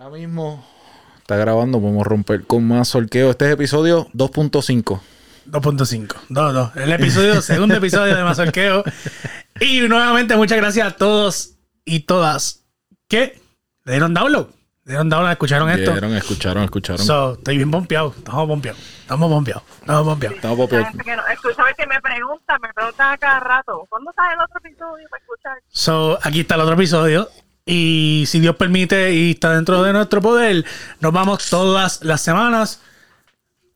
Ahora mismo está grabando, podemos romper con más sorqueo. Este es episodio 2.5. 2.5. 2, 2. El episodio, segundo episodio de Mazorqueo. Y nuevamente, muchas gracias a todos y todas que le dieron download. Le dieron download, escucharon esto. Vieron, escucharon, escucharon. So, estoy bien pompeado. Estamos pompeados. Estamos pompeados. Estamos pompeados. Estamos no- Escúchame que me preguntan, me preguntan a cada rato, ¿cuándo sale el otro episodio para escuchar? So, aquí está el otro episodio. Y si Dios permite y está dentro de nuestro poder, nos vamos todas las semanas.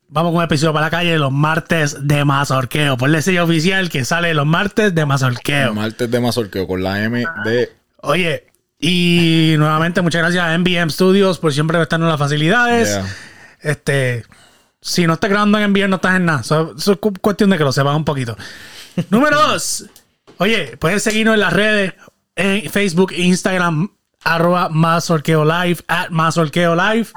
Vamos con un episodio para la calle los martes de Mazorqueo. Ponle sello oficial que sale los martes de Mazorqueo. Martes de mazorqueo con la M de. Oye, y nuevamente muchas gracias a MBM Studios por siempre prestarnos las facilidades. Yeah. Este, si no estás grabando en MBM, no estás en nada. Eso, eso es cu- cuestión de que lo sepas un poquito. Número dos. Oye, puedes seguirnos en las redes, en Facebook, Instagram, arroba Mazorqueo Live, at Mazorqueo Live.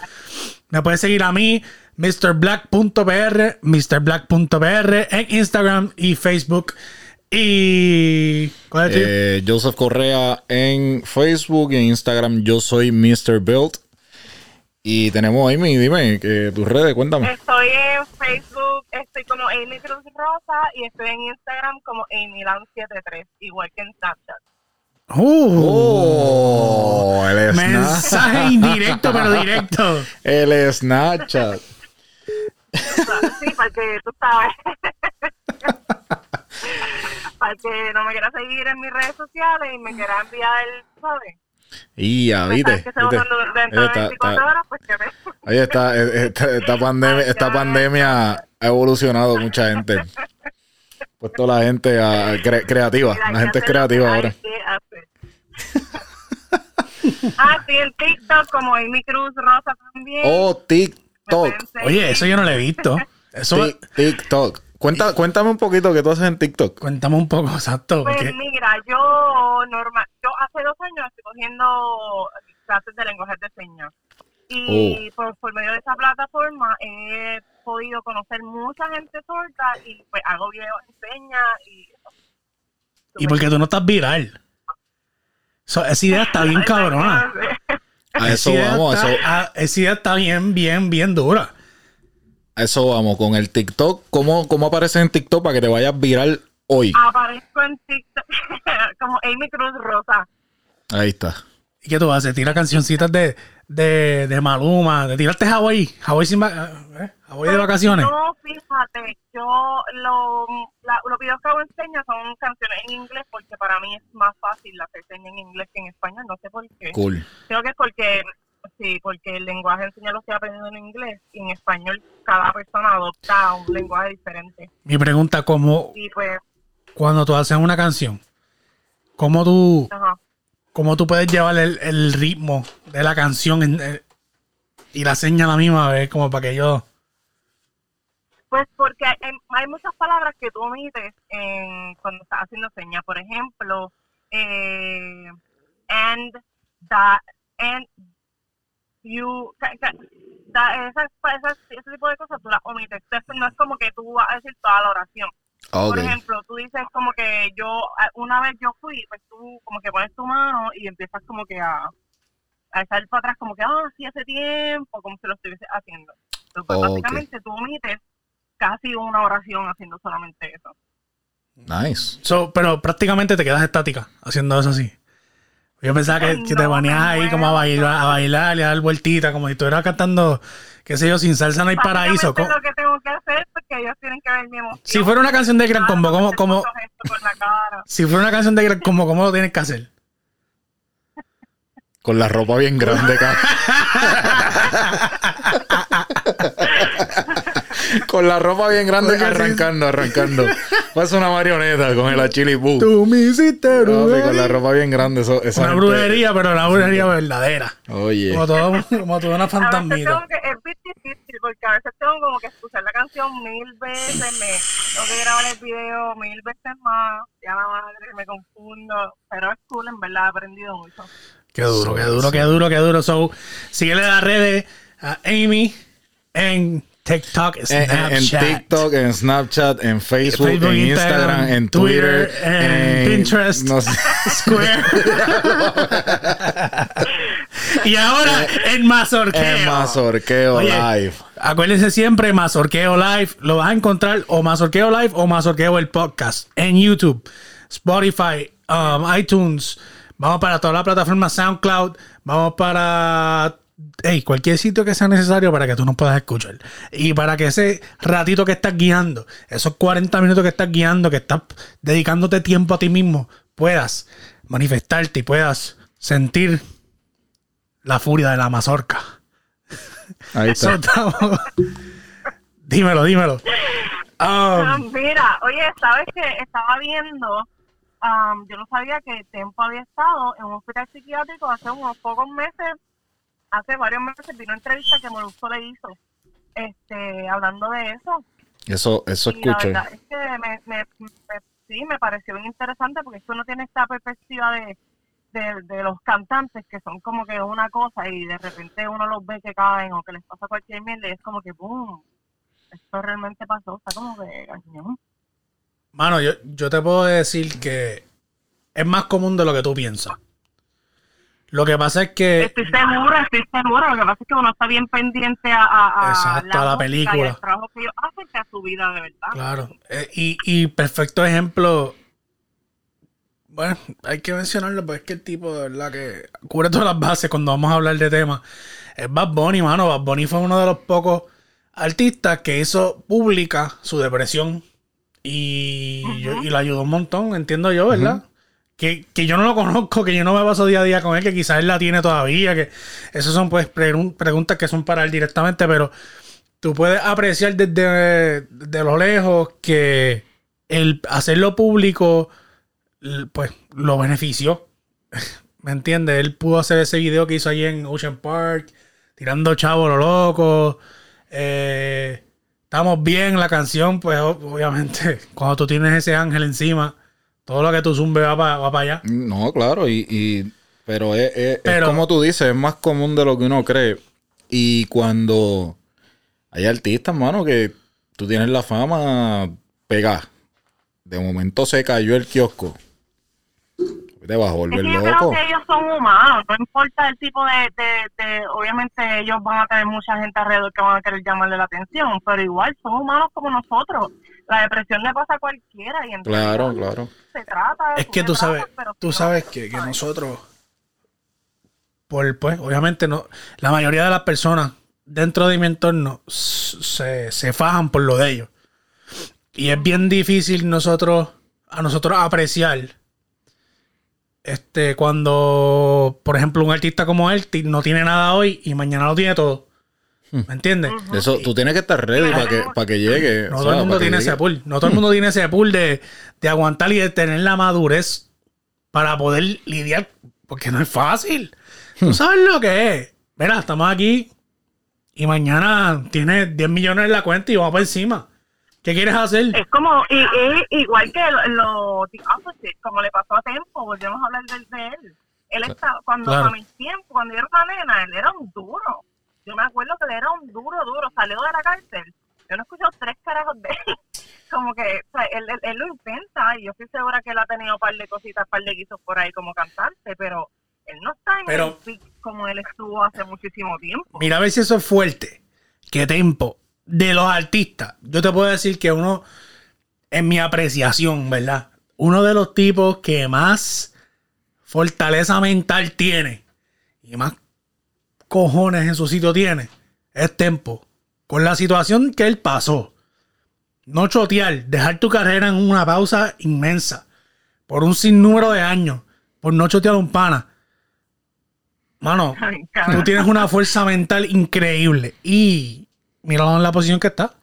Me puedes seguir a mí, MrBlack.pr, MrBlack.pr en Instagram y Facebook. Y. ¿Cuál es? Eh, Joseph Correa en Facebook y en Instagram. Yo soy Mr. Build. Y tenemos Amy, dime, que tus redes, cuéntame. Estoy en Facebook, estoy como Amy Cruz Rosa y estoy en Instagram como AmyLan73, igual que en Snapchat. Uh. Oh, el Snapchat. Mensaje indirecto, pero directo. El Snapchat. Sí, para que tú sabes. para que no me quiera seguir en mis redes sociales y me quiera enviar, ¿sabes? Y ya, ¿viste? Mensajes que se ¿Viste? usan dentro de Está- 24 está- horas, pues que me... Oye, esta, esta, esta pandemia, esta pandemia ha evolucionado mucha gente. Puesto la gente a- cre- creativa. La gente que es creativa ahora. que que hacer. ah, sí, en TikTok como Amy Cruz Rosa también. Oh, TikTok. Oye, eso yo no lo he visto. Eso, Tik- TikTok. Cuenta, cuéntame un poquito qué tú haces en TikTok. cuéntame un poco, exacto. Pues porque- mira, yo normal, yo hace dos años estoy cogiendo clases de lenguaje de señas. Y Oh. por, por medio de esa plataforma he podido conocer mucha gente sorda y pues hago videos en señas y ¿Y por qué tú no estás viral? So, esa idea está bien cabrona. A eso vamos, a está- eso, ah, esa idea está bien, bien, bien dura. a eso vamos. Con el TikTok, ¿cómo, cómo apareces en TikTok para que te vayas viral hoy? Aparezco en TikTok como Amy Cruz Rosa. Ahí está. ¿Y qué tú haces? Tira cancioncitas de, de, de Maluma, de tirarte Hawaii, Hawaii sin va- eh, Hawaii de vacaciones. No, fíjate, yo lo, la- los videos que hago en señas son canciones en inglés porque para mí es más fácil hacer señas en inglés que en español, no sé por qué. Cool. Creo que es porque, sí, porque el lenguaje en señas lo estoy aprendiendo en inglés y en español cada persona adopta un lenguaje diferente. Mi pregunta, ¿cómo, Y pues, cuando tú haces una canción, cómo tú, ajá. cómo tú puedes llevar el, el ritmo de la canción en- eh, y la seña a la misma vez, como para que yo... Pues porque hay, hay muchas palabras que tú omites en, cuando estás haciendo señas. Por ejemplo, eh, and, that, and, you, ca- da- esas, esas- ese tipo de cosas tú las omites. Entonces, no es como que tú vas a decir toda la oración. Por ejemplo, tú dices como que yo, una vez yo fui, pues tú como que pones tu mano y empiezas como que a, a echar para atrás como que, ah, sí, hace tiempo, como si lo estuviese haciendo. Entonces, pues, básicamente tú omites casi una oración haciendo solamente eso. Nice. So, pero prácticamente te quedas estática haciendo eso así. Yo pensaba que, que te me ahí como a bailar, a bailar y a dar vueltita, como si estuvieras cantando, qué sé yo, sin salsa no hay paraíso. Es lo que tengo que hacer porque ellos tienen que ver mi emoción. Si fuera una canción de Gran Combo, ¿cómo, cómo, si fuera una canción de Gran Combo, ¿cómo lo tienes que hacer? Con la ropa bien grande, cabrón. Con la ropa bien grande Oye, sí. arrancando, arrancando. Pasa una marioneta con el achili boo. Tú me hiciste Papi, con la brujería. ropa bien grande. Eso, esa Una gente- brujería, pero una brujería verdadera. Oye. Como, todo, como toda una fantasmita. que, es bien difícil porque a veces tengo como que escuchar la canción mil veces, me tengo que grabar el video mil veces más, ya la madre me confundo, pero es cool, en verdad he aprendido mucho. Qué duro, qué duro, qué duro, qué duro. So, síguele las redes a Amy en TikTok, En, Snapchat. en- TikTok, en Snapchat, en Facebook, Facebook, en Instagram, Instagram, en Twitter, Twitter, en Pinterest. no sé. Square. y ahora en Mazorqueo. En Mazorqueo Oye, Live. Acuérdense siempre, Mazorqueo Live. Lo vas a encontrar o Mazorqueo Live o Mazorqueo el podcast en YouTube, Spotify, um, iTunes. Vamos para toda la plataforma SoundCloud. Vamos para hey, cualquier sitio que sea necesario para que tú nos puedas escuchar. Y para que ese ratito que estás guiando, esos 40 minutos que estás guiando, que estás dedicándote tiempo a ti mismo, puedas manifestarte y puedas sentir la furia de la mazorca. Ahí está. estamos. dímelo, dímelo. Um, Ah, mira, oye, sabes que estaba viendo, am, yo no sabía que Tempo había estado en un hospital psiquiátrico hace unos pocos meses, hace varios meses, vino una entrevista que Molusco le hizo, este, hablando de eso. Eso, eso Y la escuché. verdad es que me, me- me- sí, me pareció bien interesante porque uno tiene esta perspectiva de, de, de los cantantes que son como que una cosa y de repente uno los ve que caen o que les pasa cualquier mierda y es como que ¡boom! Esto realmente pasó, está como que cañón. mano, yo, yo te puedo decir que es más común de lo que tú piensas. Lo que pasa es que. Estoy segura, estoy segura. Lo que pasa es que uno está bien pendiente a, a, a Exacto, a la película. Y al trabajo que ellos hacen que a su vida de verdad. Claro. eh, y, y perfecto ejemplo. Bueno, hay que mencionarlo, porque es que el tipo de verdad que cubre todas las bases cuando vamos a hablar de temas. Es Bad Bunny, mano. Bad Bunny fue uno de los pocos artistas que hizo pública su depresión. Y, yo- y lo ayudó un montón, entiendo yo, ¿verdad? Que, que yo no lo conozco, que yo no me paso día a día con él, que quizás él la tiene todavía, que esas son pues pregun- preguntas que son para él directamente, pero tú puedes apreciar desde, lo lejos que el hacerlo público, pues lo benefició. ¿Me entiendes? Él pudo hacer ese video que hizo allí en Ocean Park, tirando chavo lo loco. Eh, estamos bien, la canción, pues obviamente, cuando tú tienes ese ángel encima, todo lo que tú zumbe va para allá. No, claro, y, y- pero, es, es- es como tú dices, es más común de lo que uno cree. Y cuando hay artistas, mano, que tú tienes la fama pegada, de momento se cayó el kiosco, te vas a Es volver que yo creo que ellos son humanos, no importa el tipo de, de, de- Obviamente ellos van a tener mucha gente alrededor que van a querer llamarle la atención, pero igual son humanos como nosotros. La depresión le pasa a cualquiera y en Claro, claro. se trata. Es que tú sabes, tratas, tú sabes que, que ¿sabes? nosotros, por, pues, obviamente no, la mayoría de las personas dentro de mi entorno se, se fajan por lo de ellos. Y es bien difícil nosotros, a nosotros apreciar, este, cuando, por ejemplo, un artista como él no tiene nada hoy y mañana lo tiene todo. ¿Me entiendes? Eso, tú tienes que estar ready para que, para que llegue. No o todo el sea, mundo tiene llegue. ese pool. No todo el mundo tiene ese pool de, de aguantar y de tener la madurez para poder lidiar. Porque no es fácil. Tú sabes lo que es. Mira, estamos aquí y mañana tienes 10 millones en la cuenta y vamos por encima. ¿Qué quieres hacer? Es como, y, es igual que lo, lo the opposite, como le pasó a Tempo, volvemos a hablar de, de él. Él estaba, cuando Claro. a mis tiempos, cuando yo era una nena, él era un duro. Yo me acuerdo que él era un duro, duro. Salió de la cárcel. Yo no he escuchado tres carajos de él. Como que, o sea, él, él, él lo intenta y yo estoy segura que él ha tenido un par de cositas, un par de guisos por ahí como cantante, pero él no está en Pero- el peak como él estuvo hace muchísimo tiempo. Mira a ver si eso es fuerte. ¿Qué tempo? De los artistas. Yo te puedo decir que uno, en mi apreciación, ¿verdad? Uno de los tipos que más fortaleza mental tiene y más cojones en su sitio tiene es Tempo. Con la situación que él pasó. No chotear, dejar tu carrera en una pausa inmensa. Por un sinnúmero de años. Por no chotear a un pana. Mano, Ay, Tú tienes una fuerza mental increíble. Y míralo en la posición que está.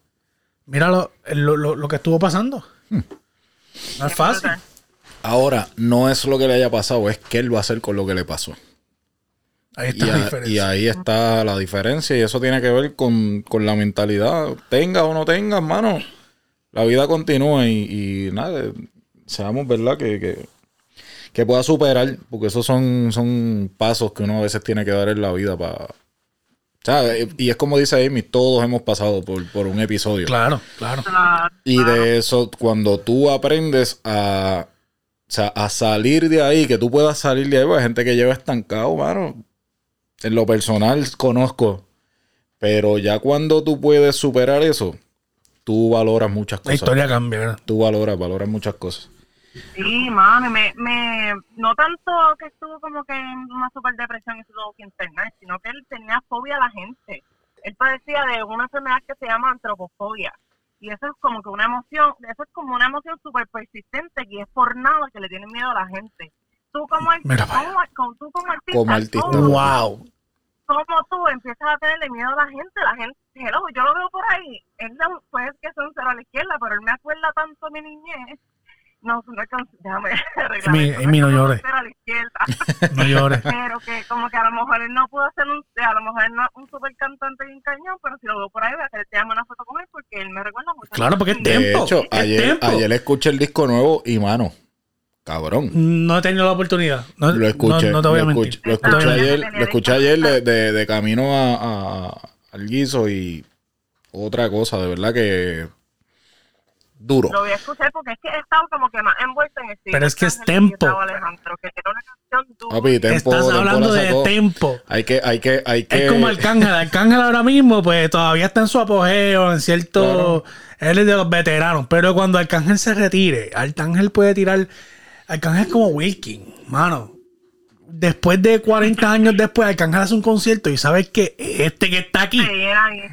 Míralo lo, lo- lo que estuvo pasando. No es fácil. Ahora, no es lo que le haya pasado, es qué él va a hacer con lo que le pasó. Ahí Y, está la a- diferencia. y ahí está la diferencia y eso tiene que ver con, con la mentalidad. Tenga o no tenga, hermano, la vida continúa y, y nada, seamos verdad que, que, que pueda superar, porque esos son, son pasos que uno a veces tiene que dar en la vida para... Y es como dice Amy, todos hemos pasado por, por un episodio. Claro, claro. Y de eso, cuando tú aprendes a, o sea, a salir de ahí, que tú puedas salir de ahí, pues hay gente que lleva estancado, mano. En lo personal conozco, pero ya cuando tú puedes superar eso, tú valoras muchas La cosas. historia cambia, ¿verdad? Tú valoras, valoras muchas cosas. Sí, y me, me, no tanto que estuvo como que en una super depresión y se tuvo que internar, sino que él tenía fobia a la gente. Él padecía de una enfermedad que se llama antropofobia. Y eso es como que una emoción, eso es como una emoción súper persistente y es por nada que le tienen miedo a la gente. Tú como, artista, Mira para como, como- tú como artista, Como artista. ¿cómo- Wow. Cómo tú empiezas a tenerle miedo a la gente, la gente, hello, yo lo veo por ahí, él no- puede que sea un cero a la izquierda, pero él me acuerda tanto de mi niñez. No, no es que, déjame arreglar no llores. un cero a la izquierda, No llores. pero que como que a lo mejor él no pudo ser un, a lo mejor él no es un super cantante bien cañón, pero si lo veo por ahí, voy a querer te llamo una foto con él porque él me recuerda mucho. a Claro, porque es mi De. Tiempo, hecho, ayer, tiempo. ayer escuché el disco nuevo y mano, cabrón. No he tenido la oportunidad. No, Lo escuché, no, no te voy a lo mentir. escuché, lo ayer, lo escuché ayer de, de- de camino a, a- al guiso y otra cosa, de verdad que duro. Lo voy a escuchar porque es que he estado como que más envuelta en el estilo Pero es que es tempo. Raúl Alejandro, que era una canción dura. Papi, tempo, Estás tempo hablando la de tempo. Hay que, hay que, hay que. Es como Arcángel. Arcángel ahora mismo, pues todavía está en su apogeo, en cierto. Él es de los veteranos. Pero cuando Arcángel se retire, Arcángel puede tirar. Arcángel es como Wilkin, mano. Después de 40 años después, Arcángel hace un concierto y sabes que este que está aquí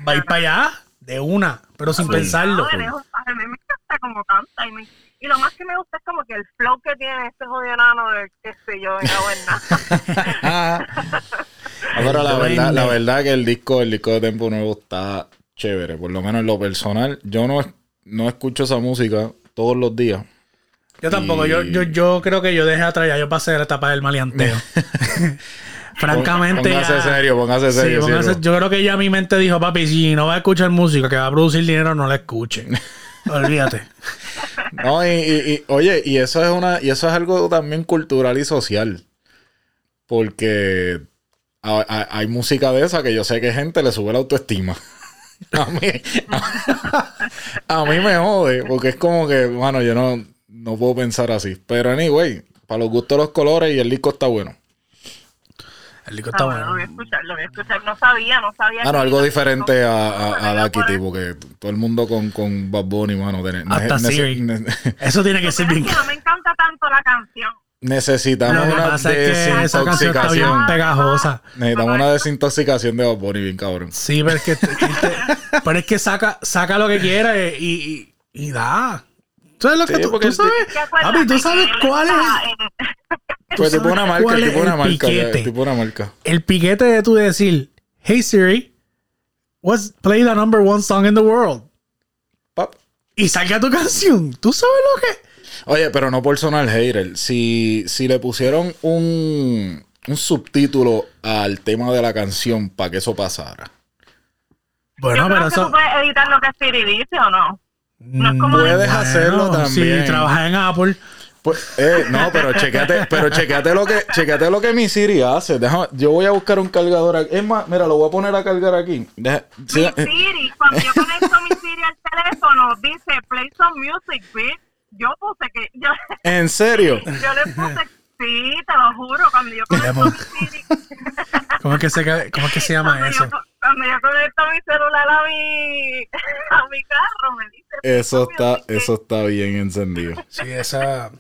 va a ir para allá de una, pero sin pensarlo. No, a mí me encanta como canta y, me- y lo más que me gusta es como que el flow que tiene este jodido enano de qué sé yo, en la buena. Pero la verdad, la verdad que el disco, el disco de Tempo Nuevo está chévere. Por lo menos en lo personal. Yo no, no escucho esa música todos los días. Yo tampoco, Y- yo, yo, yo creo que yo dejé atrás, ya yo pasé la etapa del maleanteo. Francamente. Póngase ya- serio, póngase Sí, serio. póngase- siervo. yo creo que ya mi mente dijo, papi, si no va a escuchar música que va a producir dinero, no la escuchen. Olvídate. No, y, y- y, oye, y eso es una, y eso es algo también cultural y social. Porque a- a- hay música de esa que yo sé que gente le sube la autoestima. A mí, a, mí me jode, porque es como que, bueno, yo no, no puedo pensar así. Pero anyway, para los gustos los colores y el disco está bueno. El disco Ah, está bueno, lo voy a escuchar, lo voy a escuchar. No sabía, no sabía. Mano, que- algo diferente a, a, a Lucky, tipo, que todo el mundo con, con Bad Bunny, mano. de- Hasta Siri. ne- Eso tiene que ser bien. no me encanta tanto la canción. necesitamos una pasa es que esa canción está bien desintoxicación. pegajosa. Necesitamos una desintoxicación de Bad Bunny, bien cabrón. Sí, pero es que, pero es que saca, saca lo que quiera y, y, y da. ¿Tú sabes lo que Sí, tú, porque tú sabes? ¿Te acuerdas Papi, ¿tú sabes que cuál es? Pues ¿Tú tipo una marca, tipo una el marca, tipo una marca. El piquete de tú decir, hey Siri, what's play the number one song in the world? Pap. Y salga tu canción. ¿Tú sabes lo que? Oye, pero no por sonar hater. Si, si le pusieron un, un subtítulo al tema de la canción para que eso pasara. Bueno, Yo pero creo que tú eso. puedes editar lo que Siri dice o no. No Puedes de- hacerlo Bueno, también. Si trabajas en Apple. Pues, eh, no, pero chequeate, pero chequeate lo que, chequeate lo que mi Siri hace. Déjame- yo voy a buscar un cargador aquí. Es más, mira, lo voy a poner a cargar aquí. Deja- sí, Mi eh, Siri, cuando yo conecto mi Siri al teléfono, dice play some music, bitch. Yo puse que. Yo, ¿En serio? yo le puse. Sí, te lo juro. Cuando yo conecto mi Siri. ¿Cómo es que se, cómo es que se llama Cuando eso? yo, cuando yo conecto mi celular a mi, a mi carro, me dice. Eso está, eso está bien encendido. Sí, esa.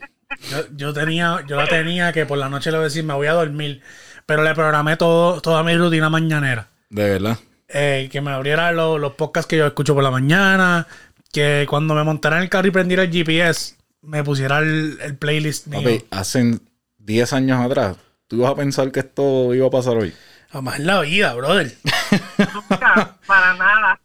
Yo, yo tenía, yo la tenía que por la noche le voy a decir me voy a dormir. Pero le programé todo, toda mi rutina mañanera. De verdad. Eh, que me abriera los, los podcasts que yo escucho por la mañana. Que cuando me montara en el carro y prendiera el GPS, me pusiera el, el playlist mío. Papi, hace 10 años atrás, ¿tú ibas a pensar que esto iba a pasar hoy? Jamás en la vida, brother. Nunca, para nada.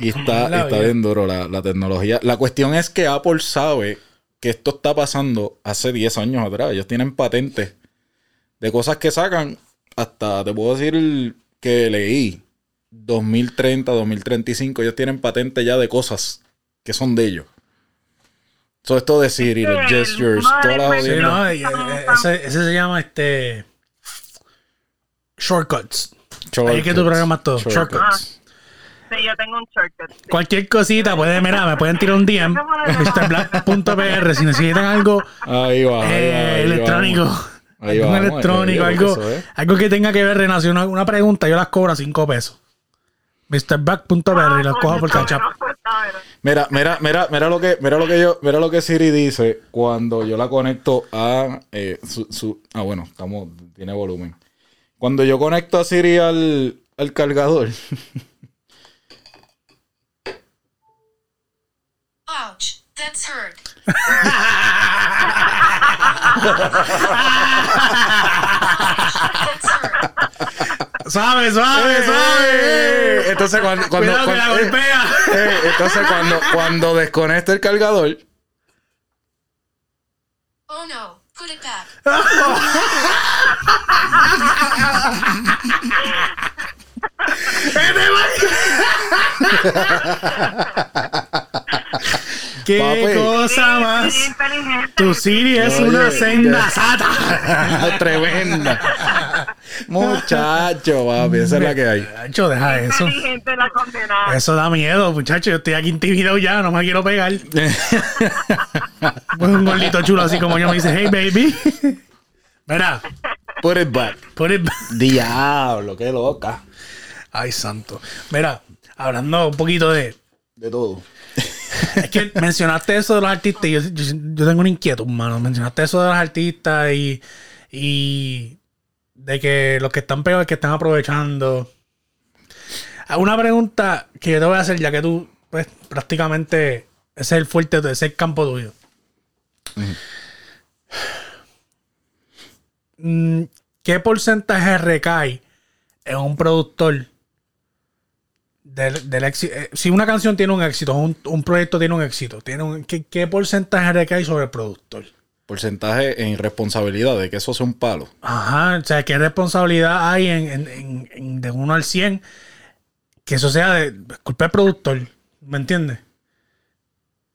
Y está, La está bien duro la, la tecnología. La cuestión es que Apple sabe que esto está pasando hace 10 años atrás. Ellos tienen patentes de cosas que sacan hasta, te puedo decir que leí, 2030, 2035, ellos tienen patentes ya de cosas que son de ellos. Todo esto de Siri, los gestures, todas las de Sí, jodiendas. no, ese, ese se llama este. Shortcuts. Ahí es que tú Shortcuts. programas todo. Shortcuts. Sí, yo tengo un shortcut. sí. Cualquier cosita, puede, mira, me pueden tirar un DM. MrBlack.pr si necesitan algo Ahí va. ahí va, eh, ahí electrónico. vamos. Ahí un vamos, electrónico, ahí, algo, eso es. algo que tenga que ver relación una, una pregunta, yo las cobro a 5 pesos. MrBack.berry, las cojo por cachap. Mira, mira, mira, mira lo que, mira lo que yo, mira lo que Siri dice cuando yo la conecto a eh, su, su- ah bueno, estamos, tiene volumen. Cuando yo conecto a Siri al, al cargador, Ouch, that's hurt. Suave, suave, ¡Eh, suave. eh! entonces cuando, cuando, Cuidado que la cuando- eh, golpea. eh, entonces cuando, cuando desconecto el cargador, Oh no, put it back. Qué Papi. cosa más. inteligente. Tu Siri es Oye, una senda sata. tremenda. Muchacho, papi, esa es la que hay. Ancho, deja eso. Eso da miedo, muchacho. Yo estoy aquí intimidado ya, no me quiero pegar. Pues un gordito chulo así como yo me dice, hey baby. Mira, Put it back. put it back. Diablo, qué loca. Ay, santo. Mira, hablando un poquito de. De todo. Es que mencionaste eso de los artistas y yo, yo- yo tengo una inquietud, mano. Mencionaste eso de los artistas y, y de que los que están peores que están aprovechando. Ah, Una pregunta que yo te voy a hacer, ya que tú, pues, prácticamente ese es el fuerte, ese es el campo tuyo. Mm, ¿Qué porcentaje recae en un productor del, del éxito? eh, Si una canción tiene un éxito, un, un proyecto tiene un éxito, tiene un, ¿qué, qué porcentaje recae sobre el productor? Porcentaje en responsabilidad de que eso sea un palo. Ajá, o sea, ¿qué responsabilidad hay en, en- de 1 al 100? Que eso sea de culpa del productor, ¿me entiendes?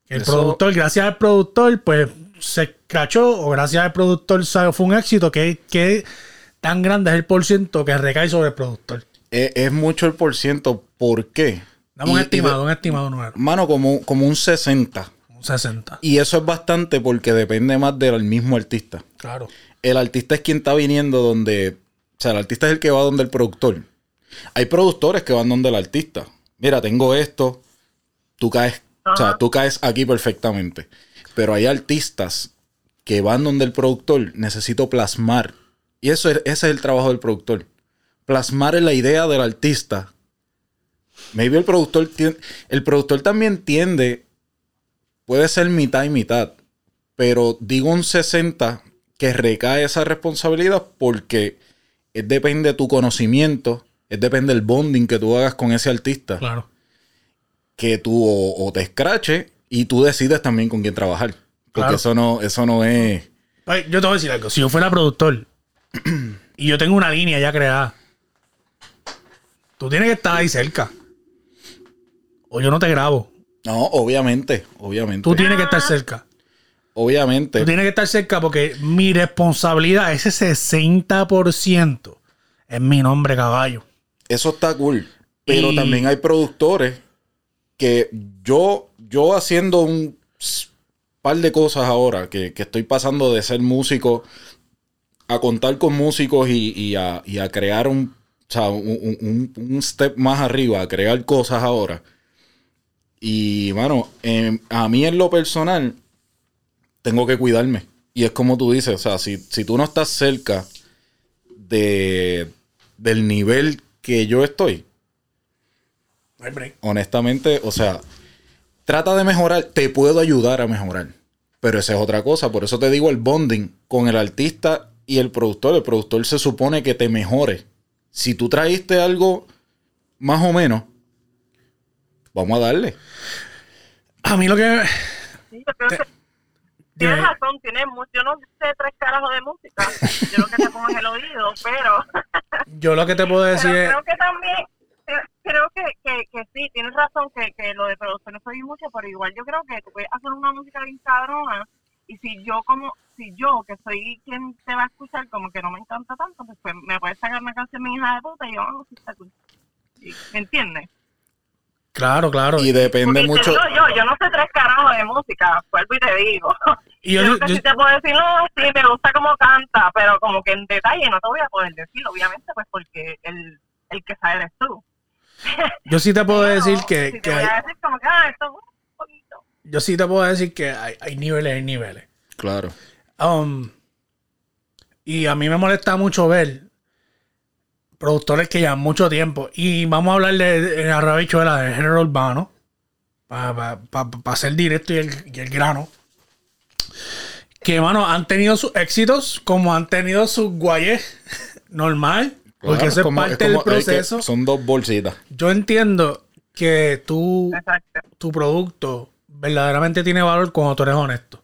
El Eso- productor, gracias al productor, pues se cachó, o gracias al productor fue un éxito, que, que tan grande es el porciento que recae sobre el productor. Es, es mucho el por ciento. ¿Por qué? Dame un y estimado, un estimado número, Mano, como, como un 60. un 60. Y eso es bastante porque depende más del mismo artista. Claro. El artista es quien está viniendo donde. O sea, el artista es el que va donde el productor. Hay productores que van donde el artista. Mira, tengo esto. Tú caes. O sea, tú caes aquí perfectamente. Pero hay artistas que van donde el productor. Necesito plasmar. Y eso es, ese es el trabajo del productor. Plasmar en la idea del artista. Maybe el productor tien- el productor también tiende. Puede ser mitad y mitad. Pero digo un 60 que recae esa responsabilidad porque es depende de tu conocimiento, es depende del bonding que tú hagas con ese artista, Claro. que tú o, o te escrache y tú decides también con quién trabajar. Porque Claro. eso no, eso no es. Ay, Yo te voy a decir algo. Si yo fuera productor y yo tengo una línea ya creada, tú tienes que estar ahí cerca. O yo no te grabo. No, obviamente, obviamente. Tú tienes que estar cerca. obviamente. Tú tienes que estar cerca porque mi responsabilidad, ese 60%, es mi nombre, caballo. Eso está cool. Pero Y- también hay productores que yo, yo haciendo un par de cosas ahora, que, que estoy pasando de ser músico a contar con músicos y, y a, y a crear un, o sea, un, un- un step más arriba, a crear cosas ahora. Y, mano, em, a mí en lo personal, tengo que cuidarme. Y es como tú dices, o sea, si, si tú no estás cerca de, del nivel que yo estoy, honestamente, o sea, trata de mejorar, te puedo ayudar a mejorar. Pero esa es otra cosa, por eso te digo el bonding con el artista y el productor. El productor se supone que te mejore. Si tú traíste algo más o menos, vamos a darle. A mí lo que. Sí, yo creo Te- que tienes razón, tienes yo no sé tres carajos de música, yo lo que te pongo es el oído, pero, Yo lo que te puedo pero decir es. creo que también, creo que, que, que sí, tienes razón que, que lo de producción no soy mucho, pero igual yo creo que tú puedes hacer una música bien cabrona y si yo como, si yo que soy quien te va a escuchar como que no me encanta tanto, pues, pues me puedes sacar una canción mi hija de puta y yo, oh, sí está cool. Sí, ¿Me entiendes? Claro, claro. Y depende Porque mucho. digo yo, yo no sé tres carajos de música, vuelvo y te digo. Y yo- yo, yo- sí te puedo decir, no, sí, me gusta cómo canta, pero como que en detalle no te voy a poder decir, obviamente, pues porque el, el que sabe eres tú. Yo sí te puedo decir que, hay, como ah, esto un yo sí te puedo decir que hay, hay niveles, hay niveles. Claro. Um, y a mí me molesta mucho ver productores que llevan mucho tiempo. Y vamos a hablar de, de la rabichuela del género urbano. Para ser directo y el, y el grano. Que, mano, han tenido sus éxitos como han tenido sus guayes normal. Porque Claro, eso es como- parte como- del es que proceso. son dos bolsitas. Yo entiendo que tú, Exacto. tu producto verdaderamente tiene valor cuando tú eres honesto.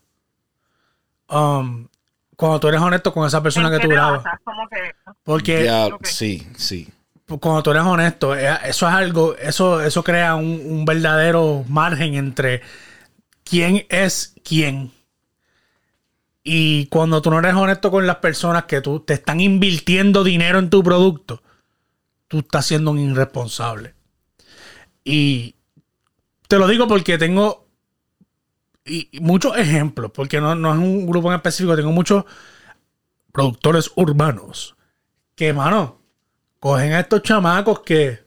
Um, cuando tú eres honesto con esa persona ¿En que tú grabas. que, Porque sí, sí. cuando tú eres honesto, eh, eso es algo, eso, eso crea un, un verdadero margen entre quién es quién. Y cuando tú no eres honesto con las personas que tú te están invirtiendo dinero en tu producto, tú estás siendo un irresponsable. Y te lo digo porque tengo y, muchos ejemplos, porque no, no es un grupo en específico, tengo muchos productores urbanos que, mano, cogen a estos chamacos que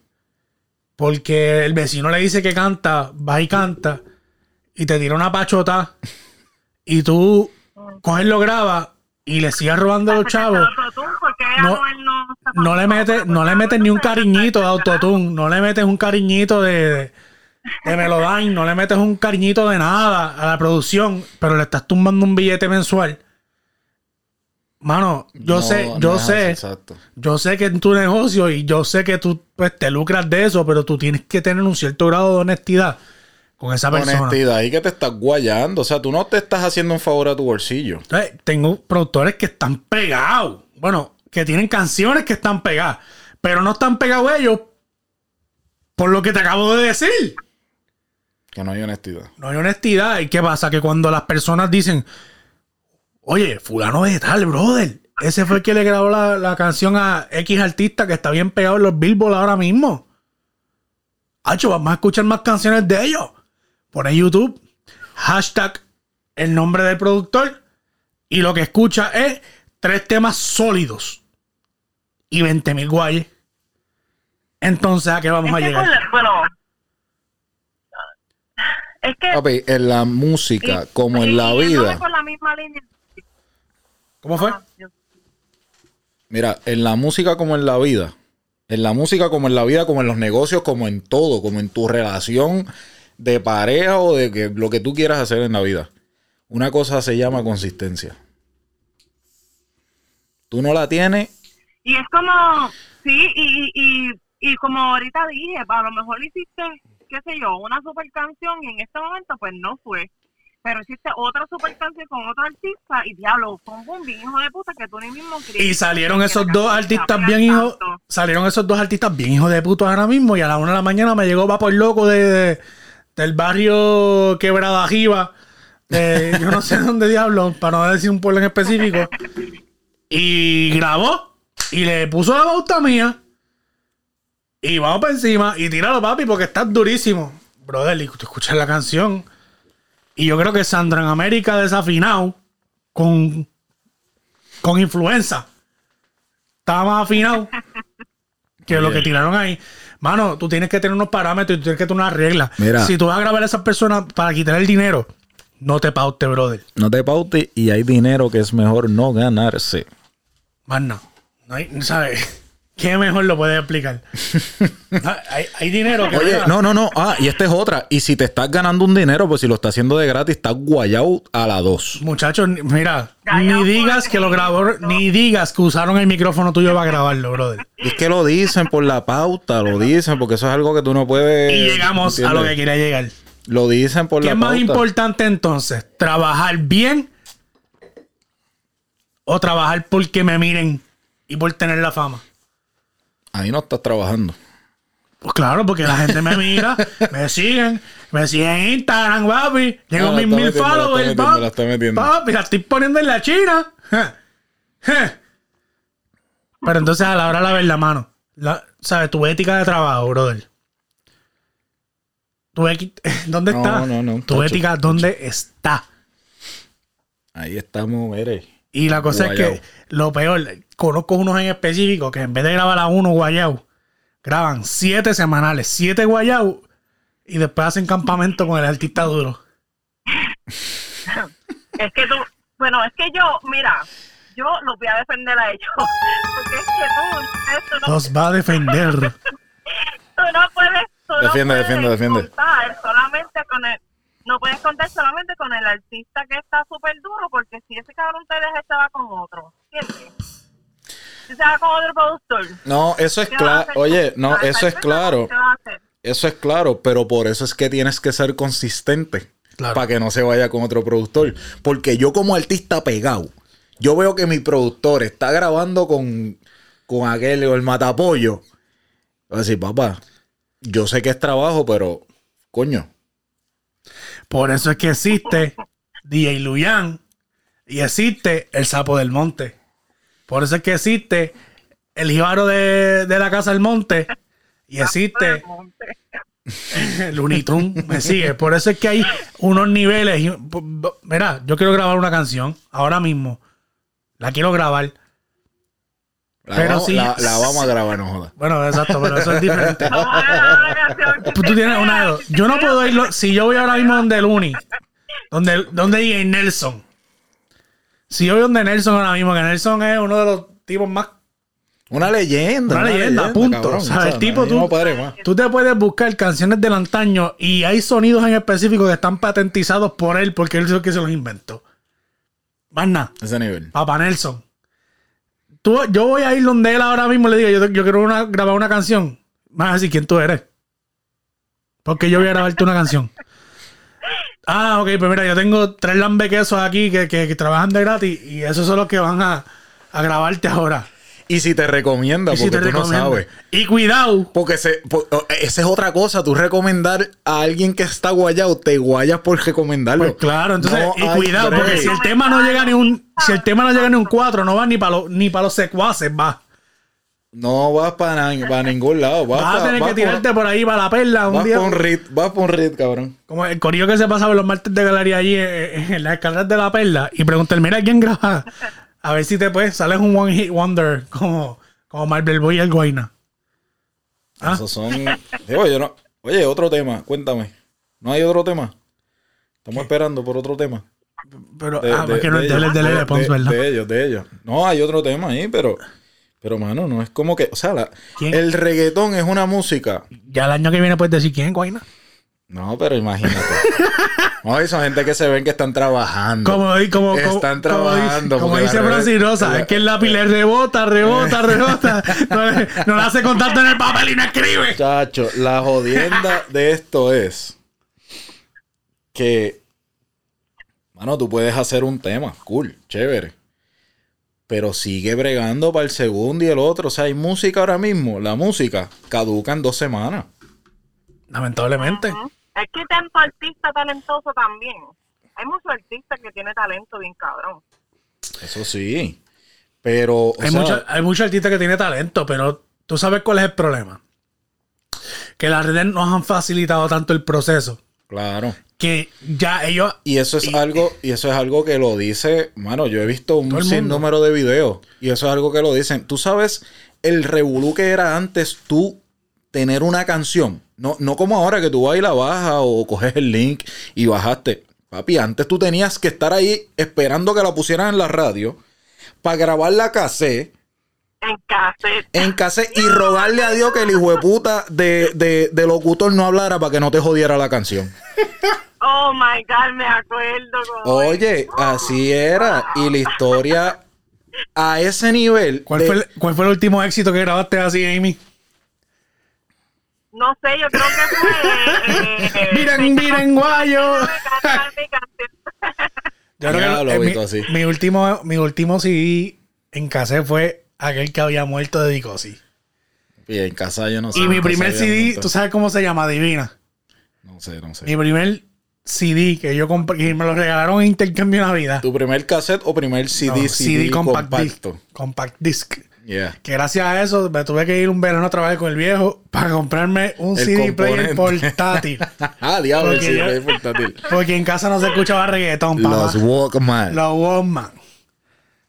porque el vecino le dice que canta, va y canta y te tira una pachota y tú coges lo grabas y le sigues robando a los chavos. No- le metes, no le metes ni un cariñito de autotune, no le metes un cariñito de, de, de Melodyne, no le metes un cariñito de nada a la producción, pero le estás tumbando un billete mensual. Mano, yo No, sé, yo sé, Exacto. yo sé que es tu negocio y yo sé que tú pues, te lucras de eso, pero tú tienes que tener un cierto grado de honestidad con esa persona. Honestidad, y que te estás guayando. O sea, tú no te estás haciendo un favor a tu bolsillo. Entonces, tengo productores que están pegados. Bueno, que tienen canciones que están pegadas. Pero no están pegados ellos por lo que te acabo de decir. Que no hay honestidad. No hay honestidad. ¿Y qué pasa? Que cuando las personas dicen, oye, fulano de tal, brother. Ese fue el que le grabó la, la canción a X artista que está bien pegado en los Billboard ahora mismo. Hacho, vamos a escuchar más canciones de ellos. Pone YouTube, hashtag el nombre del productor y lo que escucha es tres temas sólidos y 20 mil guayes. Entonces, ¿a qué vamos Es a que llegar? la- bueno, es que Papi, en la música, y- como en y- la y yéndome vida. por la misma línea. ¿Cómo fue? Ah. Mira, en la música como en la vida. En la música como en la vida, como en los negocios, como en todo, como en tu relación de pareja o de que, lo que tú quieras hacer en la vida. Una cosa se llama consistencia. Tú no la tienes, Y es como, sí, y, y, y como ahorita dije, a lo mejor hiciste, qué sé yo, una super canción y en este momento pues no fue. Pero hiciste otra super canción con otro artista y diablo, fue un boom bien hijo de puta que tú ni mismo creíste Y salieron esos dos artistas bien hijos. Salieron esos dos artistas bien hijos de puto ahora mismo. Y a la una de la mañana me llegó va por loco de, de- del barrio Quebrada Jiva. de- yo no sé dónde diablo, para no decir un pueblo en específico. Y grabó. Y le puso la bauta mía. Y vamos para encima. Y tíralo, papi, porque estás durísimo. Brother, y tú escuchas la canción. Y yo creo que Sandra en América desafinado. Con con influenza. Estaba más afinado que lo que tiraron ahí. Mano, tú tienes que tener unos parámetros y tú tienes que tener unas reglas. Mira. Si tú vas a grabar a esas personas para quitar el dinero, no te paute, brother. no te pautes y hay dinero que es mejor no ganarse. Más no. No hay, ¿sabes? ¿Qué mejor lo puedes explicar? Ah, hay, hay dinero que. Oye, no, no, no. Ah, y esta es otra. Y si te estás ganando un dinero, pues si lo estás haciendo de gratis, estás guayado a la dos. Muchachos, mira, Callao ni digas que lo grabó, ni digas que usaron el micrófono tuyo para grabarlo, brother. Y es que lo dicen por la pauta, lo dicen, porque eso es algo que tú no puedes. Y llegamos a lo que quería llegar. Lo dicen por ¿Qué la es más pauta. importante entonces? ¿Trabajar bien o trabajar porque me miren y por tener la fama? Ahí no estás trabajando. Pues claro, porque la gente me mira, me siguen, me siguen en Instagram, papi. Llego Ah, mis mil followers, papi. la está metiendo. Papi, la estoy poniendo en la China. Pero entonces a la hora de la ver la mano, la, ¿sabes? Tu ética de trabajo, brother. Tu ¿Dónde No, está? no, no, Tu tacho, ética, ¿dónde está? Ahí estamos, mire. Y la cosa Guayao. es que lo peor, conozco unos en específico que en vez de grabar a uno guayao, graban siete semanales, siete guayao y después hacen campamento con el artista duro. Es que tú, bueno, es que yo, mira, yo los voy a defender a ellos. Porque es que tú, no, Los va a defender. tú no puedes, tú no Defiende, puedes defiende, defiende. solamente con el, no puedes contar solamente con el artista que está súper duro, porque si ese cabrón te deja, se va con otro, ¿entiendes? Si se va con otro productor. No, eso es ¿qué vas a claro. Oye, no, ¿Vas a eso es claro. Eso es claro, pero por eso es que tienes que ser consistente. Claro. Para que no se vaya con otro productor. Porque yo como artista pegado, yo veo que mi productor está grabando con, con aquel o el matapollo. Voy a decir, papá, yo sé que es trabajo, pero coño. Por eso es que existe DJ Luyan y existe el Sapo del Monte. Por eso es que existe el Jíbaro de, de la Casa del Monte y existe Looney Tunes, me sigue. Por eso es que hay unos niveles. Mira, yo quiero grabar una canción ahora mismo. La quiero grabar. La, Pero vamos, sí. la, la vamos a grabar, no jodas. Bueno, exacto, pero eso es diferente. Pues tú tienes una de dos. Yo no puedo ir. Si yo voy ahora mismo donde Looney, donde, donde DJ Nelson. Si yo voy donde Nelson ahora mismo, que Nelson es uno de los tipos más. Una leyenda. Una leyenda, punto. O sea, el tipo, tú-. Tú te puedes buscar canciones del antaño y hay sonidos en específico que están patentizados por él porque él es el que se los inventó. Más nada. Ese nivel. Papá Nelson. Yo voy a ir donde él ahora mismo le digo, yo, yo quiero una- grabar una canción. Más así, ¿quién tú eres? Porque yo voy a grabarte una canción. Ah, ok, pues mira, yo tengo tres lambequesos aquí que, que, que trabajan de gratis y esos son los que van a, a grabarte ahora. Y si te recomienda, porque si te tú no sabes. Y cuidado, Porque se, esa es otra cosa. Tú recomendar a alguien que está guayado, te guayas por recomendarlo. Pues claro, entonces, No y cuidado, porque si el tema no llega ni un, si el tema no llega ni un 4, no va ni para los, ni para los secuaces, va. No vas para ningún lado. Vas, Vas a tener vas que tirarte por, por ahí para la perla un vas día. por un rit, vas por un rit, cabrón. Como el corillo que se pasaba los martes de galería allí eh, eh, en las escaleras de la perla y preguntar, mira quién graba. A ver si te puedes, sales un one hit wonder como, como Marvel Boy y el Guayna. Ah. Esos son. No- Oye, otro tema, cuéntame. ¿No hay otro tema? Estamos esperando por otro tema. Pero, De, ah, de- porque no es de, Pons, ¿verdad? de ellos, de ellos. No, hay otro tema ahí, pero. Pero, mano, no es como que. O sea, la- el reggaetón es una música. Ya el año que viene puedes decir quién, Guayna. No, pero imagínate. No, hay son gente que se ven que están trabajando. Como, como, como, Están trabajando, Como dice Rosa, la- es que el lápiz le rebota, rebota, rebota. No, le- no le hace contacto en el papel y no escribe. Chacho, la jodienda de esto es que, mano, tú puedes hacer un tema, cool, chévere. Pero sigue bregando para el segundo y el otro. O sea, hay música ahora mismo. La música caduca en dos semanas. Lamentablemente. Es que tanto artista talentoso también. Hay muchos artistas que tienen talento bien cabrón. Eso sí. Pero, o Hay, sea, mucho- hay muchos artistas que tienen talento, pero tú sabes cuál es el problema. Que las redes nos han facilitado tanto el proceso claro. que ya ellos. Y eso es algo, y eso es algo que lo dice, mano, yo he visto un sinnúmero de videos. Y eso es algo que lo dicen. Tú sabes el revolú que era antes tú tener una canción. No, no como ahora que tú vas y la bajas o coges el link y bajaste. Papi, antes tú tenías que estar ahí esperando que la pusieran en la radio para grabar la cassette En cassette. en cassette y rogarle a Dios que el hijo de puta de, de, de locutor no hablara para que no te jodiera la canción. Oh my God, me acuerdo. Oye, así era. Y la historia a ese nivel. ¿Cuál, de- fue el, ¿Cuál fue el último éxito que grabaste así, Amy? No sé, yo creo que fue. eh, Miren, miren, guayo. cantar mi canción. Yo creo Ya que lo eh, vi mi, así. mi último, mi último CD en cassette fue aquel que había muerto de Dicosi. Y en casa yo no sé. Y mi primer CD. ¿tú sabes cómo se llama? Divina. No sé, no sé. Mi primer CD que yo compré, que me lo regalaron en intercambio de Navidad. ¿Tu primer cassette o primer CD, No, CD, compact compacto? disc. Compact disc. Yeah. Que gracias a eso me tuve que ir un verano otra vez con el viejo para comprarme un El CD player portátil. ah, diablo, Porque sí, yo- es portátil. Porque en casa no se escuchaba reggaetón, papá. Los Walkman. Los Walkman.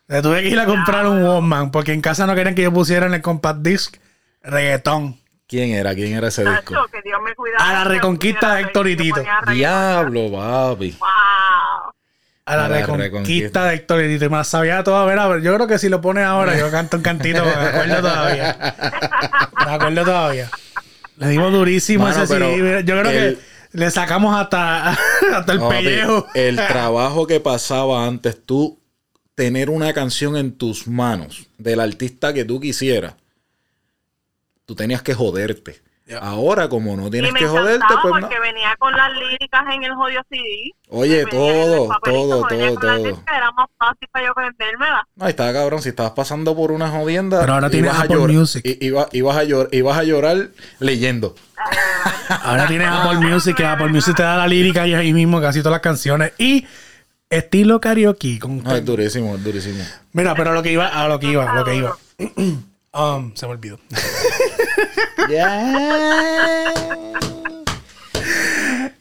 Le tuve que ir a comprar un Walkman porque en casa no querían que yo pusiera en el compact disc reggaetón. ¿Quién era? ¿Quién era ese disco? Que Dios me cuidara. A la reconquista de Héctor y Tito. Diablo, papi. Wow. A la, A la reconquista, reconquista. de Héctor y me la sabía toda, ¿verdad? Yo creo que si lo pones ahora, yo canto un cantito, me acuerdo todavía. Me acuerdo todavía. Le dimos durísimo ese mira, Yo creo el- que le sacamos hasta, hasta el Papi, pellejo. el trabajo que pasaba antes, tú tener una canción en tus manos del artista que tú quisieras, tú tenías que joderte. Ahora, como no tienes y me que joderte, pues no. porque venía con las líricas en el jodido CD. Oye, todo, todo, todo, todo. Era más fácil para yo aprendérmela. No, estaba cabrón, si estabas pasando por una jodienda. Pero ahora tienes ibas a Apple llorar- Music. i- iba- ibas, a llorar, ibas a llorar leyendo. Ahora tienes Apple Music, que Apple Music te da la lírica y ahí mismo casi todas las canciones. Y estilo karaoke. Con, No, es durísimo, es durísimo. Mira, pero a lo que iba, a lo que iba, a lo que iba. Um, se me olvidó.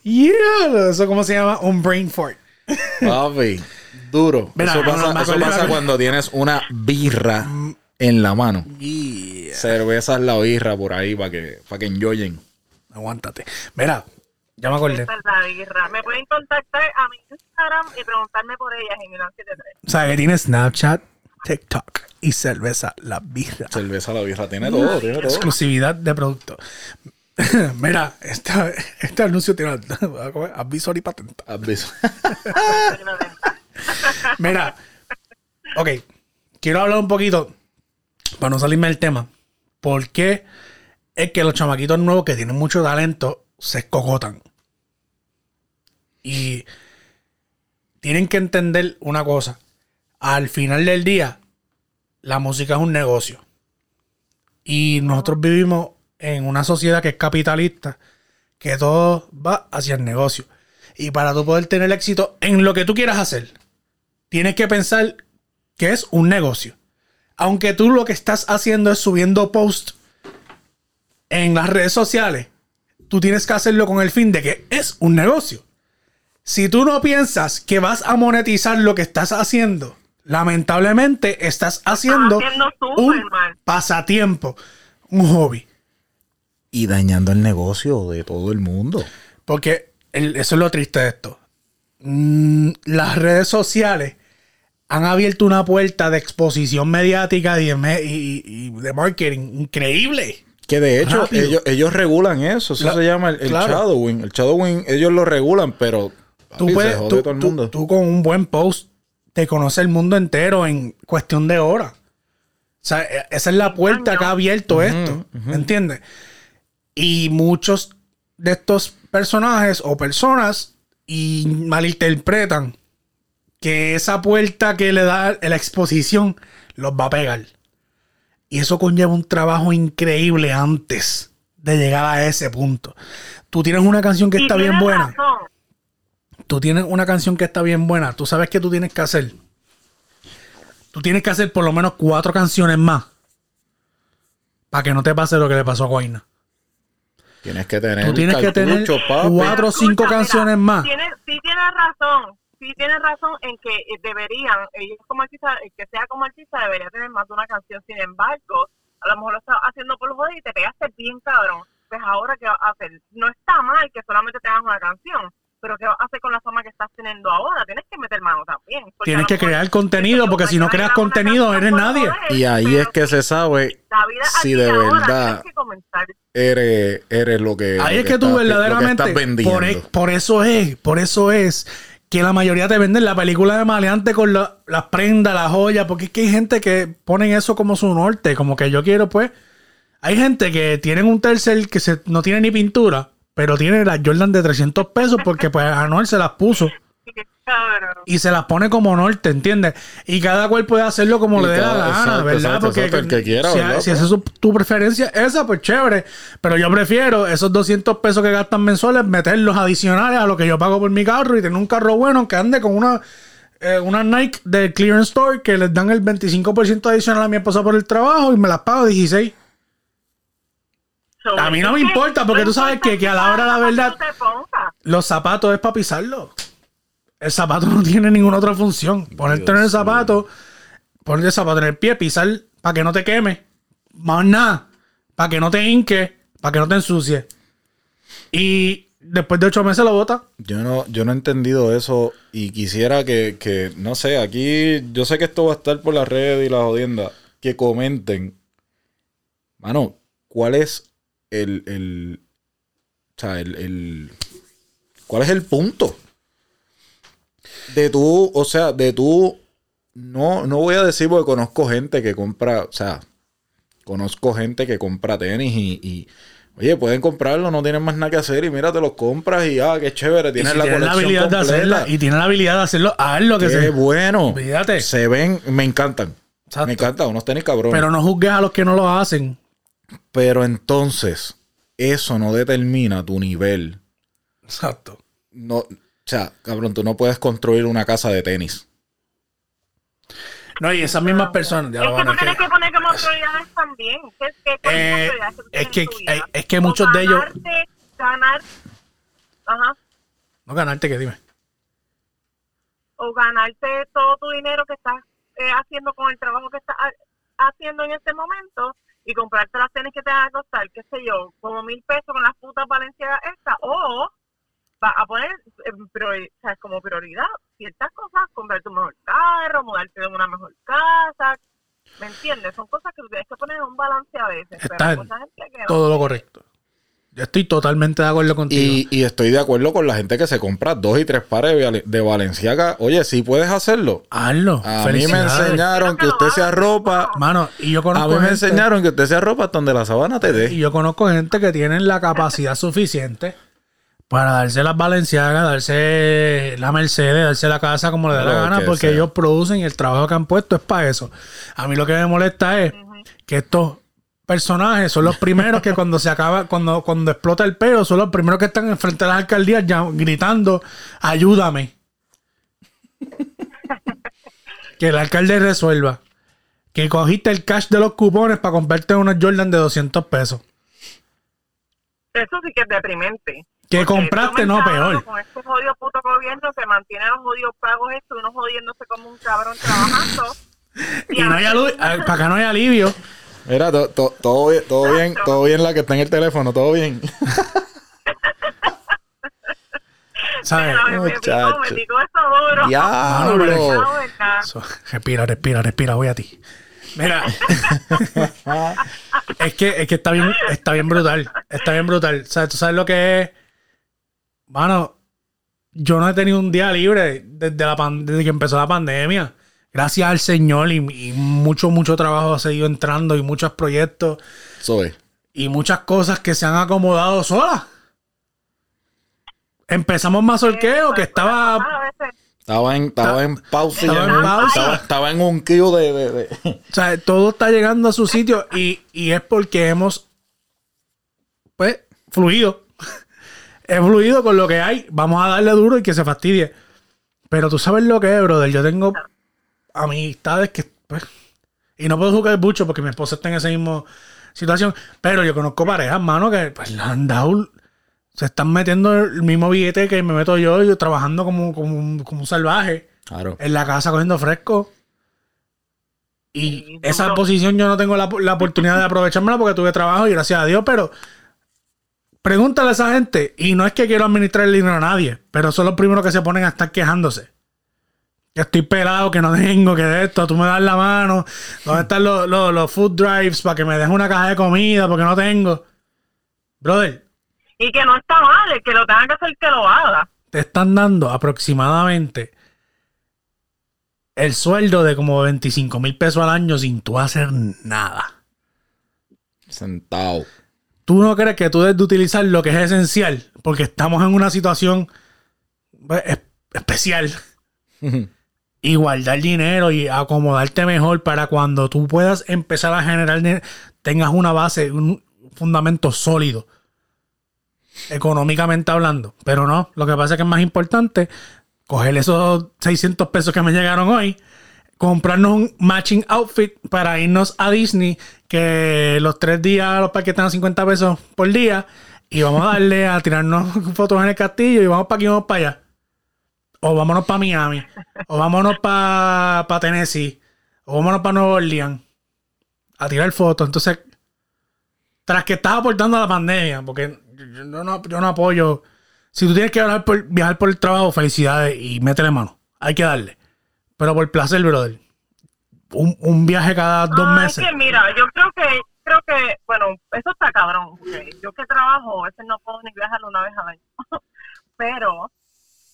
Yeah, eso cómo se llama un brain fart. Papi, duro. Mira, eso pasa, no, eso cuando tienes una birra en la mano. Cervezas la birra por ahí para que, para que enjoyen. Aguántate. Mira, ya me acordé. Esa es la birra. Me pueden contactar a mi Instagram y preguntarme por ellas en Milán 73. O sea, que tiene Snapchat, TikTok y cerveza, la birra. Cerveza la birra tiene todo, tiene todo. Exclusividad de producto. Mira, esta- este anuncio tiene aviso y patenta. ¿Has visto? Mira, ok, quiero hablar un poquito, para no salirme del tema, por qué es que los chamaquitos nuevos que tienen mucho talento se escogotan. Y tienen que entender una cosa, al final del día, la música es un negocio. Y nosotros vivimos en una sociedad que es capitalista, que todo va hacia el negocio. Y para tú poder tener éxito en lo que tú quieras hacer, tienes que pensar que es un negocio. Aunque tú lo que estás haciendo es subiendo posts en las redes sociales, tú tienes que hacerlo con el fin de que es un negocio. Si tú no piensas que vas a monetizar lo que estás haciendo, lamentablemente estás haciendo un mal. pasatiempo, un hobby. Y dañando el negocio de todo el mundo. Porque el- eso es lo triste de esto. Mm, las redes sociales han abierto una puerta de exposición mediática y de, me- y- y de marketing increíble. Que de hecho, ellos, ellos regulan eso. Eso La- se llama el, el claro. shadowing. El shadowing, ellos lo regulan, pero Tú, papi, puedes- se jode tú- todo el tú- mundo. tú con un buen post te conoce el mundo entero en cuestión de horas. O sea, e- esa es la puerta que ha abierto esto. ¿Entiendes? Y muchos de estos personajes o personas y malinterpretan que esa puerta que le da la exposición los va a pegar. Y eso conlleva un trabajo increíble antes de llegar a ese punto. Tú tienes una canción que Y está bien buena razón. Tú tienes una canción que está bien buena, tú sabes que tú tienes que hacer. Tú tienes que hacer por lo menos cuatro canciones más. Para que no te pase lo que le pasó a Guayna. Tienes que tener Tú tienes que tener cartucho, papi. cuatro o cinco Escucha, canciones mira, más. Tienes, sí tienes razón. Sí tienes razón en que eh, deberían, ellos como artista, el que sea como artista debería tener más de una canción. Sin embargo, a lo mejor lo estás haciendo por joder y te pegaste bien cabrón. Pues ahora, ¿qué vas a hacer? No está mal que solamente tengas una canción, pero ¿qué vas a hacer con la fama que estás teniendo ahora? Tienes que meter mano también. porque Tienes que crear contenido, porque si no creas contenido, eres nadie. Y ahí es que se sabe La vida si de verdad tienes que comenzar. eres, eres lo que, Ahí lo es que tú que verdaderamente. estás vendiendo. Por, e- por eso es, por eso es que la mayoría te venden la película de maleante con la- las prendas, las joyas, porque es que hay gente que ponen eso como su norte, como que yo quiero, pues. Hay gente que tienen un tercer que se, no tiene ni pintura, pero tiene las Jordan de 300 pesos porque pues Anuel se las puso y se las pone como norte, ¿entiendes? Y cada cual puede hacerlo como Y le dé la gana, exacto, ¿verdad? exacto, Porque exacto, el que quiera, si, ¿verdad? si esa es su- tu preferencia, esa, pues chévere. Pero yo prefiero esos 200 pesos que gastan mensuales, meterlos adicionales a lo que yo pago por mi carro y tener un carro bueno que ande con una eh, unas Nike de Clearance Store que les dan el 25% adicional a mi esposa por el trabajo y me las pago 16. So, A mí no me importa, porque tú sabes que- que a la hora de la verdad-. Los zapatos es para pisarlo. El zapato no tiene ninguna otra función. Ponerte en el zapato, ponerte el zapato en el pie, pisar para que no te queme. Más nada. Para que no te hinque, para que no te ensucie. Y después de ocho meses lo bota. Yo no, yo no he entendido eso y quisiera que, que, no sé, aquí yo sé que esto va a estar por las redes y las jodiendas, que comenten, mano, ¿cuál es el, el, o sea, el, el- cuál es el punto de tú, o sea, de tú, no, no voy a decir porque conozco gente que compra, o sea, conozco gente que compra tenis y, y, oye, pueden comprarlo, no tienen más nada que hacer y mira, te los compras y ah, qué chévere, tienes si la tienes la colección habilidad de completa. hacerla y tienes la habilidad de hacerlo, hazlo que Qué se. bueno. Olvídate. Se ven, me encantan. Exacto. Me encantan, unos tenis cabrones. Pero no juzgues a los que no lo hacen. Pero entonces, eso no determina tu nivel. Exacto. No, o sea, cabrón, tú no puedes construir una casa de tenis. No, y esas mismas personas. ya Es lo que van tú a tienes que- que poner como prioridades también. ¿Qué, qué, cuáles son las Eh, es que- eh, es muchos de ellos- ganarte- Ganar, ajá, No ganarte, que dime. o ganarte todo tu dinero que estás eh, haciendo con el trabajo que estás ha- haciendo en este momento y comprarte las tenis que te van a costar, qué sé yo, como mil pesos con las putas valencianas estas, o va a poner o sea, como prioridad ciertas cosas, comprarte un mejor carro, mudarte de una mejor casa, ¿me entiendes? Son cosas que tienes que poner en un balance a veces, Está pero en. Todo lo correcto. Yo estoy totalmente de acuerdo contigo. Y, y estoy de acuerdo con la gente que se compra dos y tres pares de, Vale- de Valenciaga. Oye, sí puedes hacerlo. Hazlo. A mí me enseñaron que usted se arropa. Mano, y yo A mí me gente- enseñaron que usted se arropa hasta donde la sabana te Y dé. yo conozco gente que tienen la capacidad suficiente para darse las Valenciagas, darse la Mercedes, darse la casa como le da la gana, que porque sea. ellos producen y el trabajo que han puesto es para eso. A mí lo que me molesta es que estos personajes son los primeros que cuando se acaba, cuando, cuando explota el pelo, son los primeros que están enfrente de las alcaldías ya gritando, ayúdame. que el alcalde resuelva. Que cogiste el cash de los cupones para comprarte unos Jordan de 200 pesos. Eso sí que es deprimente. Que compraste, no, peor. Con este jodido puto gobierno que mantiene los jodidos pagos estos, unos jodiéndose como un cabrón trabajando. Y no hay alu- ah, para que no haya alivio. Mira, to- to- todo bien, todo bien, todo bien la que está en el teléfono, todo bien. ¿Sabes? Pero me, me picó, me Muchacho. picó eso duro. Diablo. No, ¿verdad? Eso, respira, respira, respira, voy a ti. Mira. es que, es que está bien, está bien brutal. Está bien brutal. ¿Sabes? ¿Tú sabes lo que es? Mano, yo no he tenido un día libre desde, la pan- desde que empezó la pandemia. Gracias al Señor y, y mucho, mucho trabajo ha seguido entrando y muchos proyectos es. y muchas cosas que se han acomodado solas. Empezamos mazorqueo, que estaba A veces Estaba en, estaba en pausa. Estaba en pausa. Estaba, estaba en un queue de, de- de- O sea, todo está llegando a su sitio y, y es porque hemos, pues, fluido. He fluido con lo que hay. Vamos a darle duro y que se fastidie. Pero tú sabes lo que es, brother. Yo tengo amistades que, pues, y no puedo jugar mucho porque mi esposa está en esa misma situación. Pero yo conozco parejas, mano, que pues le han dado. Se están metiendo el mismo billete que me meto yo, yo trabajando como, como, un- como un salvaje Claro. en la casa cogiendo fresco. Y esa posición yo no tengo la, la oportunidad de aprovechármela porque tuve trabajo y gracias a Dios, pero pregúntale a esa gente. Y no es que quiero administrar el dinero a nadie, pero son los primeros que se ponen a estar quejándose. Que estoy pelado, que no tengo, que de esto, tú me das la mano. ¿Dónde están los, los, los food drives para que me dejes una caja de comida porque no tengo? Brother, Y que no está mal, el que lo tenga que hacer, que lo haga. te están dando aproximadamente el sueldo de como 25 mil pesos al año sin tú hacer nada. Sentado. ¿Tú no crees que tú debes de utilizar lo que es esencial? Porque estamos en una situación pues, es- especial. y guardar dinero y acomodarte mejor para cuando tú puedas empezar a generar tengas una base, un fundamento sólido. Económicamente hablando. Pero no, lo que pasa es que es más importante coger esos 600 pesos que me llegaron hoy, comprarnos un matching outfit para irnos a Disney, que los tres días los paquetes están a 50 pesos por día, y vamos a darle a tirarnos fotos en el castillo y vamos para aquí, vamos para allá. O vámonos para Miami, o vámonos para Tennessee, o vámonos para Nueva Orleans a tirar fotos. Entonces, tras que estás aportando a la pandemia, porque yo no, yo no apoyo. Si tú tienes que viajar por, viajar por el trabajo, felicidades y métele mano. Hay que darle. Pero por placer, brother. Un, un viaje cada dos No, meses. Es que mira, yo creo que, creo que, bueno, eso está cabrón. porque Yo que trabajo, a veces no puedo ni viajar una vez al año. Pero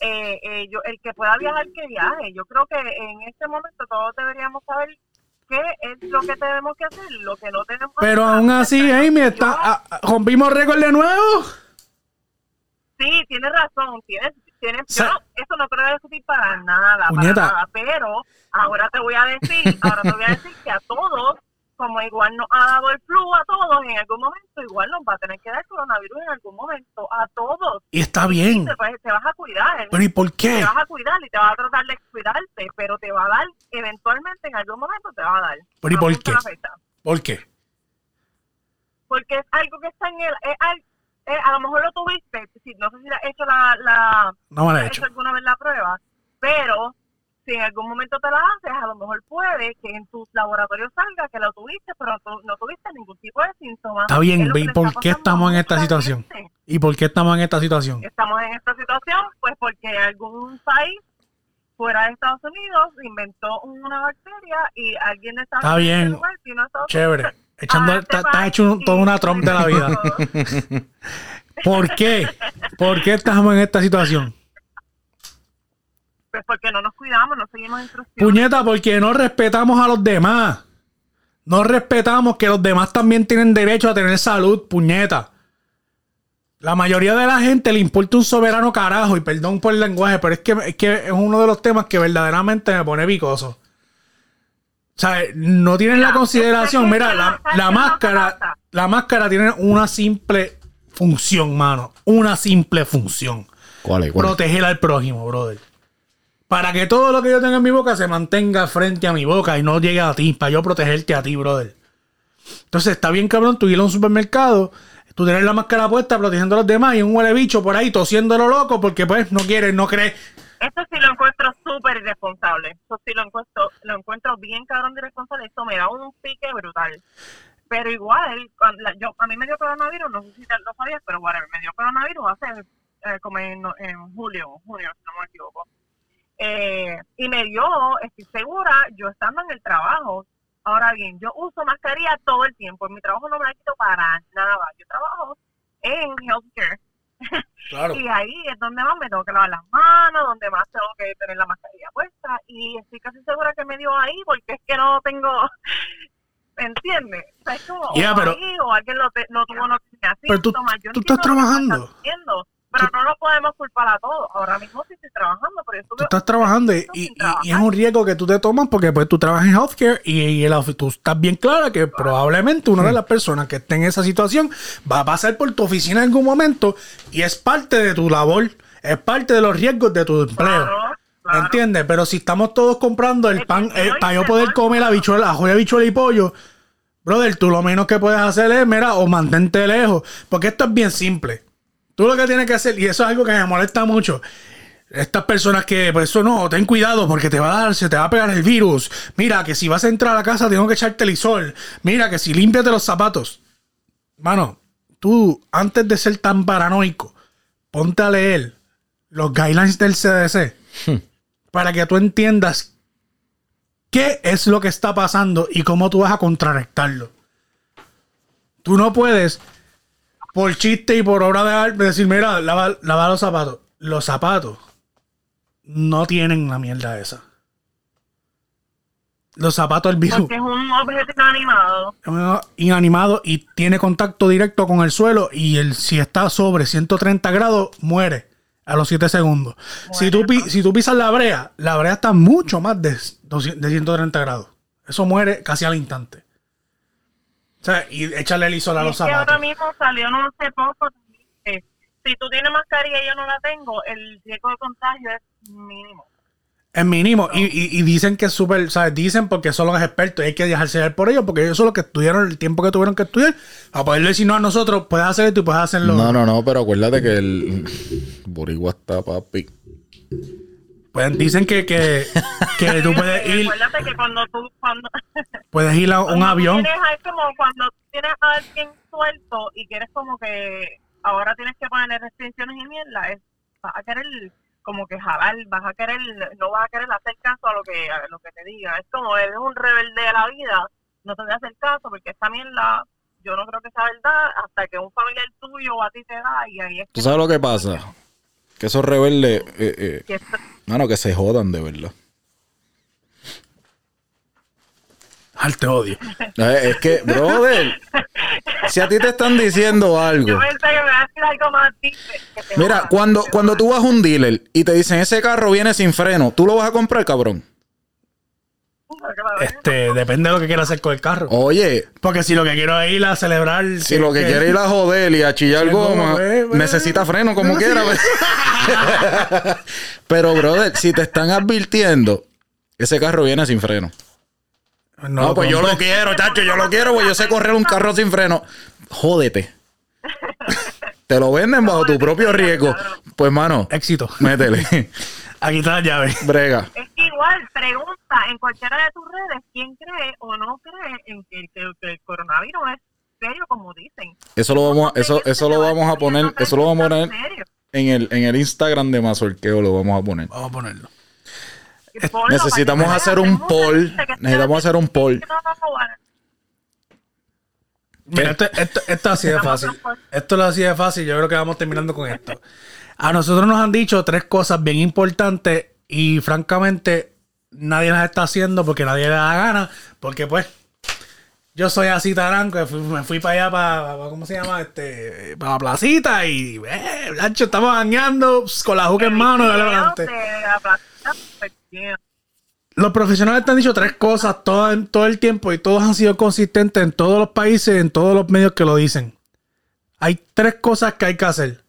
eh, eh, yo, el que pueda viajar, que viaje. Yo creo que en este momento todos deberíamos saber qué es lo que tenemos que hacer, lo que no tenemos que Pero hacer. aún así, Amy, está, ah, ah, rompimos récord de nuevo. Sí, tienes razón, tienes, tienes, yo no- eso no te lo voy a discutir para nada, Puñeta. para nada, pero ahora te voy a decir, ahora te voy a decir que a todos, igual nos ha dado el flu a todos en algún momento, igual nos va a tener que dar coronavirus en algún momento, a todos. Y está bien. Te, vas- te vas a cuidar, Pero ¿y por qué? te vas a cuidar y te vas a tratar de cuidarte, pero te va a dar, eventualmente en algún momento te va a dar. Pero ¿y por qué? la. ¿Por qué? porque es algo que está en el, es al- eh, a lo mejor lo tuviste, si, no sé si has hecho la, la, No me lo he hecho alguna vez la prueba, pero si en algún momento te la haces, a lo mejor puede que en tus laboratorios salga que lo tuviste, pero no tuviste ningún tipo de síntomas. Está bien, Es ¿y por está qué estamos en esta situación? gente. ¿Y por qué estamos en esta situación? Estamos en esta situación, pues porque algún país fuera de Estados Unidos inventó una bacteria y alguien de Estados Está Unidos bien. lugar Estados Chévere. Unidos Echando, está, hecho toda una Trump de la vida. ¿Por qué? ¿Por qué estamos en esta situación? Pues porque no nos cuidamos, no seguimos instrucciones. Puñeta, porque no respetamos a los demás. No respetamos que los demás también tienen derecho a tener salud, puñeta. La mayoría de la gente le importa un soberano carajo, y perdón por el lenguaje, pero es que, es que es uno de los temas que verdaderamente me pone picoso. O sea, no tienen la consideración. Mira, la, ¿sabes la máscara, la máscara tiene una simple función, mano. Una simple función ¿Cuál es? ¿Cuál es? proteger al prójimo, brother. Para que todo lo que yo tenga en mi boca se mantenga frente a mi boca y no llegue a ti, para yo protegerte a ti, brother. Entonces está bien cabrón tú ir a un supermercado, tú tener la máscara puesta protegiendo a los demás y un huele bicho por ahí tosiendo lo loco porque pues no quiere, no cree. Esto sí lo encuentro súper irresponsable. Eso sí lo encuentro, lo encuentro bien cabrón irresponsable. Esto me da un pique brutal. Pero igual, cuando la- yo, a mí me dio coronavirus, no sé si te lo sabías, pero whatever, me dio coronavirus hace eh, como en, en julio, si no me equivoco. Eh, y me dio, estoy segura, yo estando en el trabajo. Ahora bien, yo uso mascarilla todo el tiempo. En mi trabajo no me la quito para nada. Yo trabajo en healthcare. Claro. Y ahí es donde más me tengo que lavar las manos, donde más tengo que tener la mascarilla puesta. Y estoy casi segura que me dio ahí porque es que no tengo. ¿Entiendes? O sea, es como Ya, o pero- ahí, o alguien lo no tuvo no tenía Pero tú- tú estás lo trabajando. Pero no lo podemos culpar a todos. Ahora mismo sí estoy trabajando, pero yo Tú estás trabajando y, y- y- y es un riesgo que tú te tomas porque pues tú trabajas en healthcare y, y el- tú estás bien clara que probablemente una de las personas que esté en esa situación va a pasar por tu oficina en algún momento y es parte de tu labor, es parte de los riesgos de tu empleo. Claro, claro. ¿Entiendes? Pero si estamos todos comprando el El pan eh, para yo poder comer la bichuela, la joya bichuela y pollo, brother, tú lo menos que puedes hacer es, mira, o mantente lejos. Porque esto es bien simple. Tú lo que tienes que hacer, y eso es algo que me molesta mucho. Estas personas que, pues eso no, ten cuidado porque te va a dar, se te va a pegar el virus. Mira, que si vas a entrar a la casa tengo que echarte el isol. Mira, que si límpiate los zapatos. Mano, tú, antes de ser tan paranoico, ponte a leer los guidelines del CDC para que tú entiendas qué es lo que está pasando y cómo tú vas a contrarrestarlo. Tú no puedes, por chiste y por obra de arte, decir, mira, lava, lava los zapatos. Los zapatos no tienen la mierda esa. Los zapatos del virus Porque es un objeto inanimado. inanimado y tiene contacto directo con el suelo y el, si está sobre 130 grados muere a los 7 segundos. Si tú, pi- si tú pisas la brea, la brea está mucho más de, 200 de 130 grados. Eso muere casi al instante. O sea, y échale el isol a los que ahora zapatos. mismo salió no hace poco que si tú tienes mascarilla y yo no la tengo, el riesgo de contagio es mínimo. Es mínimo. Y, y- y dicen que es súper, ¿sabes? Dicen porque son los expertos y hay que dejarse ver por ellos porque ellos son los que estudiaron el tiempo que tuvieron que estudiar. A poderle decir no a nosotros, puedes hacer esto y puedes hacerlo. No, no, no, pero acuérdate que el Boricua está, papi. Pues dicen que, que, que tú puedes ir, Acuérdate que cuando tú, cuando, puedes ir a un avión. tienes como cuando tienes a alguien suelto y quieres como que ahora tienes que ponerle restricciones y mierda, es, vas a querer como que jalar, vas a querer, no vas a querer hacer caso a lo que a lo que te diga. Es como eres un rebelde de la vida, no te voy a hacer caso porque esta mierda yo no creo que sea verdad hasta que un familiar tuyo a ti te da y ahí es ¿Tú sabes lo que pasa? Que esos rebeldes, eh, eh, que mano, que se jodan de verdad. Al te odio. Eh, Es que, brother, si a ti te están diciendo algo. yo pensé que me iba a decir algo más deep, que te Mira, cuando, cuando tú vas a un dealer y te dicen ese carro viene sin freno, ¿tú lo vas a comprar, cabrón? Este, depende de lo que quieras hacer con el carro. Oye, Porque si lo que quiero es ir a celebrar. si lo que quiere ir a joder y a chillar goma, eh, eh. necesita freno como No, quiera. sí. pues. Pero, brother, si te están advirtiendo, ese carro viene sin freno. No, lo pues yo lo quiero, chacho, yo lo quiero, pues yo sé correr un carro sin freno. Jódete. Te lo venden bajo tu propio riesgo. Pues, mano, Éxito. métele. Aquí está la llave. Brega. Es que igual, pregunta en cualquiera de tus redes quién cree o no cree en que, que- que el coronavirus es serio como dicen. Eso lo vamos a, eso, eso lo vamos a poner, eso lo vamos a poner en el, en el Instagram de Mazorqueo, lo vamos a poner. Vamos a ponerlo. Necesitamos hacer un poll, necesitamos hacer un poll. Mira, esto, esto, esto así de fácil. Esto es así de fácil. Yo creo que vamos terminando con esto. A nosotros nos han dicho tres cosas bien importantes y francamente nadie las está haciendo porque nadie le da gana. Porque pues yo soy así taranco, me fui para allá, para, para- ¿cómo se llama? Este, para la placita y, eh, Blancho, estamos bañando con la juca en mano. De la. Los profesionales te han dicho tres cosas todo, todo el tiempo y todos han sido consistentes en todos los países, en todos los medios que lo dicen. Hay tres cosas que hay que hacer.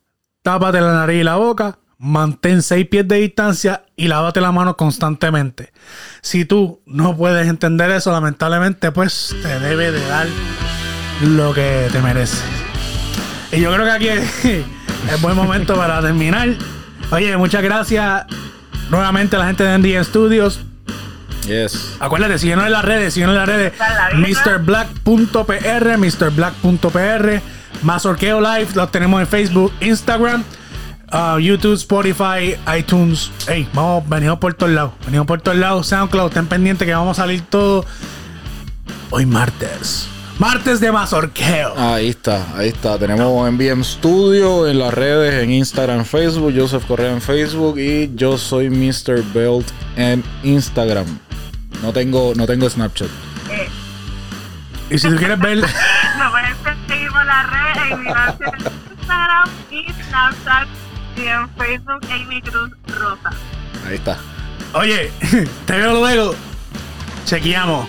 Tápate la nariz y la boca, mantén seis pies de distancia y lávate la mano constantemente. Si tú no puedes entender eso, lamentablemente, pues te debe de dar lo que te mereces. Y yo creo que aquí es, buen momento para terminar. Oye, muchas gracias nuevamente a la gente de NDN Studios. Yes. Acuérdate, síguenos en las redes, síguenos en las redes. Vida. MrBlack.pr, MrBlack.pr, Mazorqueo Live, los tenemos en Facebook, Instagram, uh, YouTube, Spotify, iTunes. Ey, vamos, venimos por todos lados. Venimos por todos lados. SoundCloud, estén pendientes que vamos a salir todo hoy martes. Martes de Mazorqueo. Ahí está, ahí está. Tenemos MBM Studio en las redes, en Instagram, Facebook, Joseph Correa en Facebook y yo soy Mr. Belt en Instagram. No tengo, no tengo Snapchat. Eh, Y si tú quieres ver. puedes seguir por la red en mi versión en Instagram y Snapchat y en Facebook Amy Cruz Rosa. Ahí está. Oye, te veo luego. Chequeamos.